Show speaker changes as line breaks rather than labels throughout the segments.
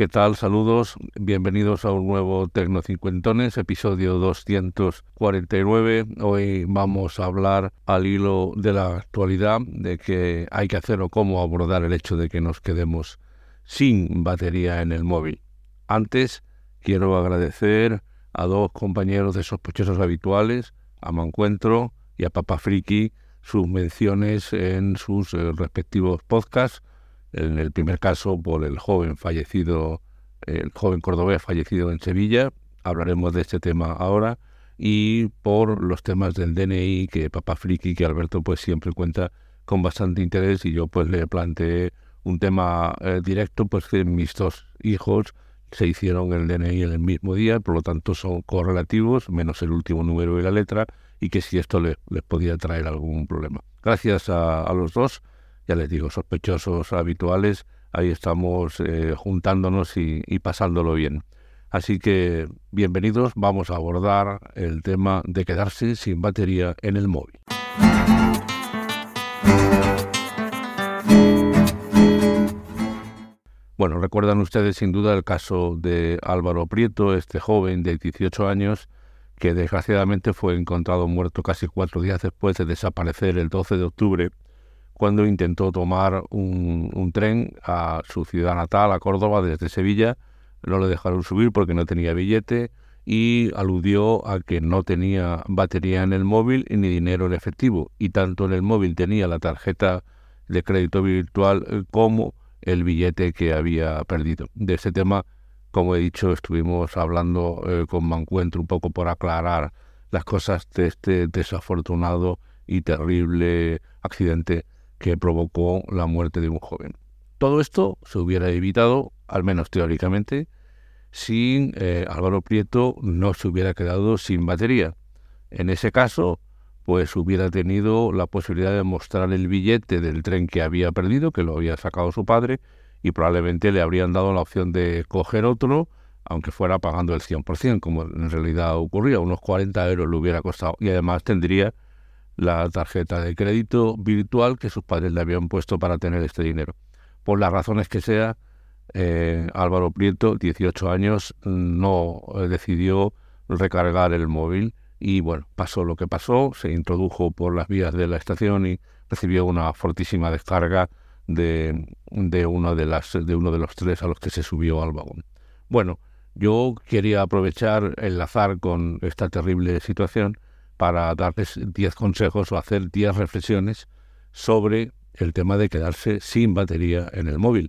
¿Qué tal? Saludos, bienvenidos a un nuevo Tecnocincuentones, episodio 249. Hoy vamos a hablar al hilo de la actualidad, de que hay que hacer o cómo abordar el hecho de que nos quedemos sin batería en el móvil. Antes, quiero agradecer a dos compañeros de sospechosos habituales, a Mancuentro y a Papa Friki, sus menciones en sus eh, respectivos podcasts en el primer caso por el joven fallecido, el joven cordobés fallecido en Sevilla, hablaremos de este tema ahora, y por los temas del DNI que Papá Friki, que Alberto pues siempre cuenta con bastante interés y yo pues le planteé un tema eh, directo, pues que mis dos hijos se hicieron el DNI en el mismo día, por lo tanto son correlativos, menos el último número y la letra, y que si esto les, podía traer algún problema. Gracias a los dos ya les digo, sospechosos habituales, ahí estamos eh, juntándonos y, y pasándolo bien. Así que bienvenidos, vamos a abordar el tema de quedarse sin batería en el móvil. Bueno, recuerdan ustedes sin duda el caso de Álvaro Prieto, este joven de 18 años que desgraciadamente fue encontrado muerto casi cuatro días después de desaparecer el 12 de octubre cuando intentó tomar un, tren a su ciudad natal, a Córdoba, desde Sevilla. No le dejaron subir porque no tenía billete y aludió a que no tenía batería en el móvil ni dinero en efectivo. Y tanto en el móvil tenía la tarjeta de crédito virtual eh, como el billete que había perdido. De ese tema, como he dicho, estuvimos hablando eh, con Mancuentro un poco por aclarar las cosas de este desafortunado y terrible accidente que provocó la muerte de un joven. Todo esto se hubiera evitado, al menos teóricamente, si eh, Álvaro Prieto no se hubiera quedado sin batería. En ese caso, pues hubiera tenido la posibilidad de mostrar el billete del tren que había perdido, que lo había sacado su padre, y probablemente le habrían dado la opción de coger otro, aunque fuera pagando el 100%, como en realidad ocurría, unos 40 euros le hubiera costado, y además tendría la tarjeta de crédito virtual que sus padres le habían puesto para tener este dinero. Por las razones que sea, eh, Álvaro Prieto, 18 años, no eh, decidió recargar el móvil y bueno, pasó lo que pasó, se introdujo por las vías de la estación y recibió una fortísima descarga de, de, una de, las, de uno de los tres a los que se subió al vagón. Bueno, yo quería aprovechar, enlazar con esta terrible situación para darles 10 consejos o hacer 10 reflexiones sobre el tema de quedarse sin batería en el móvil.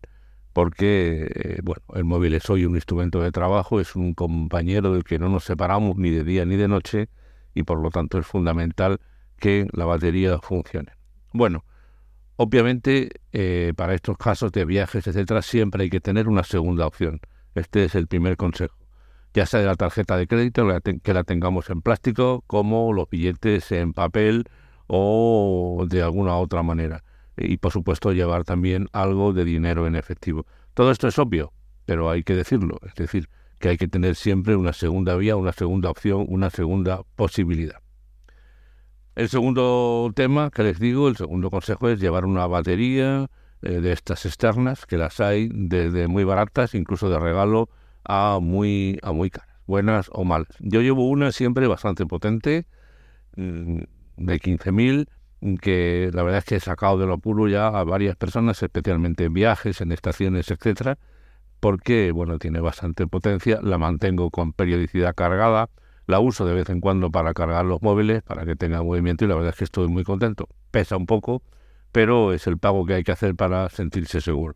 Porque, eh, bueno, el móvil es hoy un instrumento de trabajo, es un compañero del que no nos separamos ni de día ni de noche y por lo tanto es fundamental que la batería funcione. Bueno, obviamente eh, para estos casos de viajes, etcétera, siempre hay que tener una segunda opción. Este es el primer consejo ya sea de la tarjeta de crédito, que la tengamos en plástico, como los billetes en papel o de alguna otra manera. Y por supuesto llevar también algo de dinero en efectivo. Todo esto es obvio, pero hay que decirlo. Es decir, que hay que tener siempre una segunda vía, una segunda opción, una segunda posibilidad. El segundo tema que les digo, el segundo consejo es llevar una batería eh, de estas externas, que las hay desde muy baratas, incluso de regalo, a muy, a muy caras, buenas o malas. Yo llevo una siempre bastante potente, mm, de 15.000, que la verdad es que he sacado del apuro ya a varias personas, especialmente en viajes, en estaciones, etcétera, porque bueno, tiene bastante potencia, la mantengo con periodicidad cargada, la uso de vez en cuando para cargar los móviles, para que tenga movimiento y la verdad es que estoy muy contento. Pesa un poco, pero es el pago que hay que hacer para sentirse seguro.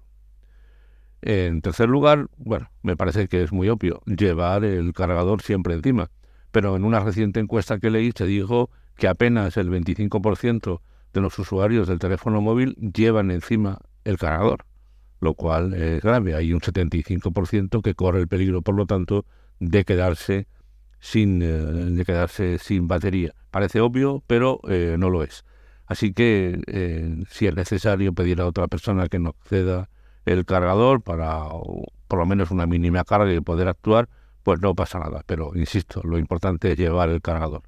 En tercer lugar, bueno, me parece que es muy obvio, llevar el cargador siempre encima. Pero en una reciente encuesta que leí se dijo que apenas el 25% de los usuarios del teléfono móvil llevan encima el cargador, lo cual es grave. Hay un 75% que corre el peligro, por lo tanto, de quedarse sin, eh, de quedarse sin batería. Parece obvio, pero eh, no lo es. Así que eh, si es necesario pedir a otra persona que nos ceda el cargador para por lo menos una mínima carga y poder actuar, pues no pasa nada. Pero insisto, lo importante es llevar el cargador.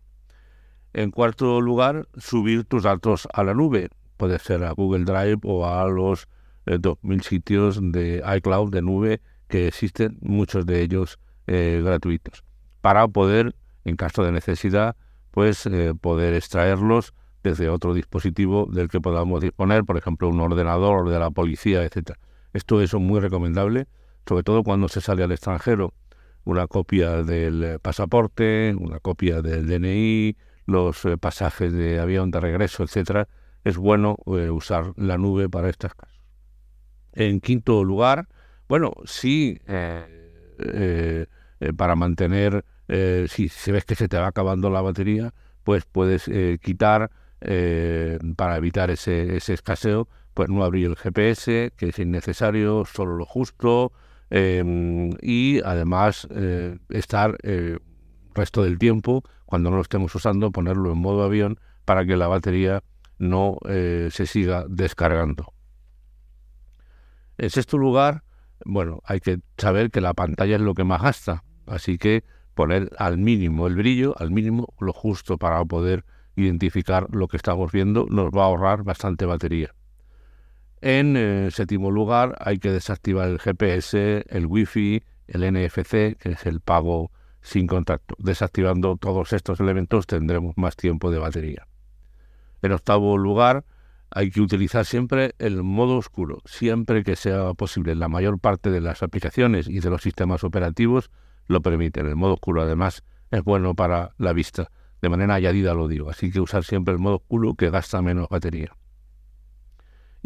En cuarto lugar, subir tus datos a la nube. Puede ser a Google Drive o a los 2.000 sitios de iCloud de nube que existen, muchos de ellos gratuitos, para poder, en caso de necesidad, pues poder extraerlos desde otro dispositivo del que podamos disponer, por ejemplo, un ordenador de la policía, etcétera. Esto es muy recomendable, sobre todo cuando se sale al extranjero. Una copia del pasaporte, una copia del DNI, los eh, pasajes de avión de regreso, etcétera. Es bueno eh, usar la nube para estos casos. En quinto lugar, bueno, sí, eh, para mantener, si, si ves que se te va acabando la batería, pues puedes quitar eh, para evitar ese, ese, escaseo, pues no abrir el GPS, que es innecesario, solo lo justo, em, y además eh, estar eh, resto del tiempo, cuando no lo estemos usando, ponerlo en modo avión para que la batería no se siga descargando. En sexto lugar, bueno, hay que saber que la pantalla es lo que más gasta, así que poner al mínimo el brillo, al mínimo lo justo para poder identificar lo que estamos viendo, nos va a ahorrar bastante batería. En eh, séptimo lugar, hay que desactivar el GPS, el Wi-Fi, el NFC, que es el pago sin contacto. Desactivando todos estos elementos tendremos más tiempo de batería. En octavo lugar, hay que utilizar siempre el modo oscuro, siempre que sea posible. La mayor parte de las aplicaciones y de los sistemas operativos lo permiten. El modo oscuro, además, es bueno para la vista de manera añadida lo digo, así que usar siempre el modo oscuro que gasta menos batería.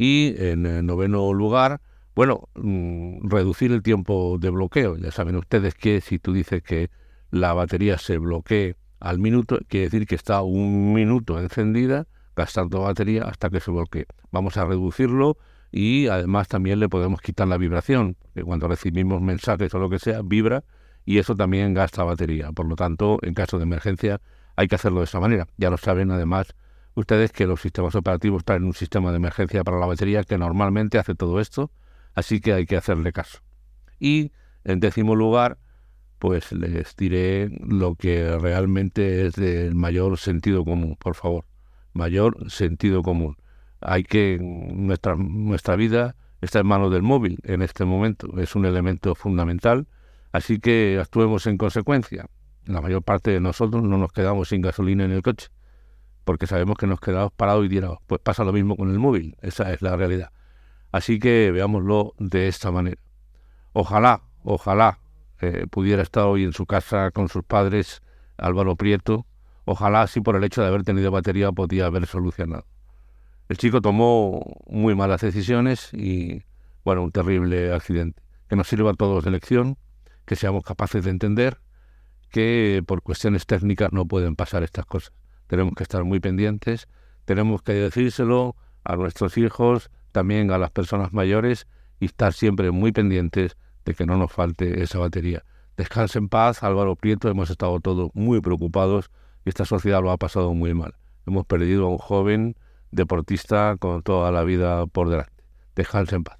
Y en noveno lugar, bueno, mm, reducir el tiempo de bloqueo. Ya saben ustedes que si tú dices que la batería se bloquee al minuto, quiere decir que está un minuto encendida gastando batería hasta que se bloquee. Vamos a reducirlo y además también le podemos quitar la vibración, que cuando recibimos mensajes o lo que sea, vibra y eso también gasta batería. Por lo tanto, en caso de emergencia, hay que hacerlo de esa manera. Ya lo saben además ustedes que los sistemas operativos traen un sistema de emergencia para la batería que normalmente hace todo esto, así que hay que hacerle caso. Y en décimo lugar, pues les diré lo que realmente es del mayor sentido común, por favor. Mayor sentido común. Hay que nuestra nuestra vida está en manos del móvil en este momento, es un elemento fundamental, así que actuemos en consecuencia la mayor parte de nosotros no nos quedamos sin gasolina en el coche, porque sabemos que nos quedamos parados y tirados. Pues pasa lo mismo con el móvil, esa es la realidad. Así que veámoslo de esta manera. Ojalá, ojalá eh, pudiera estar hoy en su casa con sus padres, Álvaro Prieto. Ojalá, si por el hecho de haber tenido batería, podía haber solucionado. El chico tomó muy malas decisiones y, bueno, un terrible accidente. Que nos sirva a todos de lección, que seamos capaces de entender que por cuestiones técnicas no pueden pasar estas cosas. Tenemos que estar muy pendientes, tenemos que decírselo a nuestros hijos, también a las personas mayores y estar siempre muy pendientes de que no nos falte esa batería. Descanse en paz, Álvaro Prieto, hemos estado todos muy preocupados y esta sociedad lo ha pasado muy mal. Hemos perdido a un joven deportista con toda la vida por delante. Descanse en paz.